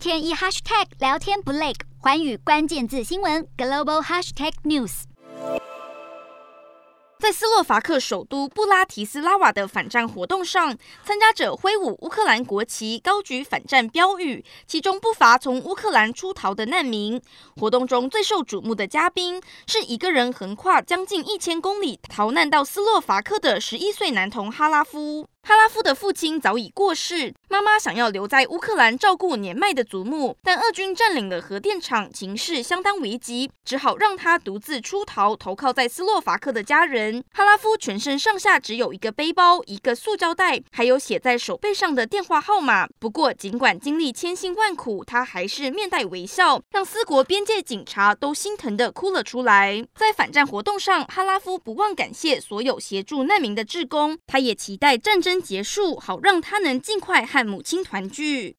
天一 hashtag 聊天不累，寰宇关键字新闻 global hashtag news。在斯洛伐克首都布拉提斯拉瓦的反战活动上，参加者挥舞乌克兰国旗，高举反战标语，其中不乏从乌克兰出逃的难民。活动中最受瞩目的嘉宾是一个人横跨将近一千公里逃难到斯洛伐克的十一岁男童哈拉夫。哈拉夫的父亲早已过世，妈妈想要留在乌克兰照顾年迈的祖母，但俄军占领了核电厂，情势相当危急，只好让他独自出逃，投靠在斯洛伐克的家人。哈拉夫全身上下只有一个背包、一个塑胶袋，还有写在手背上的电话号码。不过，尽管经历千辛万苦，他还是面带微笑，让斯国边界警察都心疼的哭了出来。在反战活动上，哈拉夫不忘感谢所有协助难民的志工，他也期待战争结束，好让他能尽快和母亲团聚。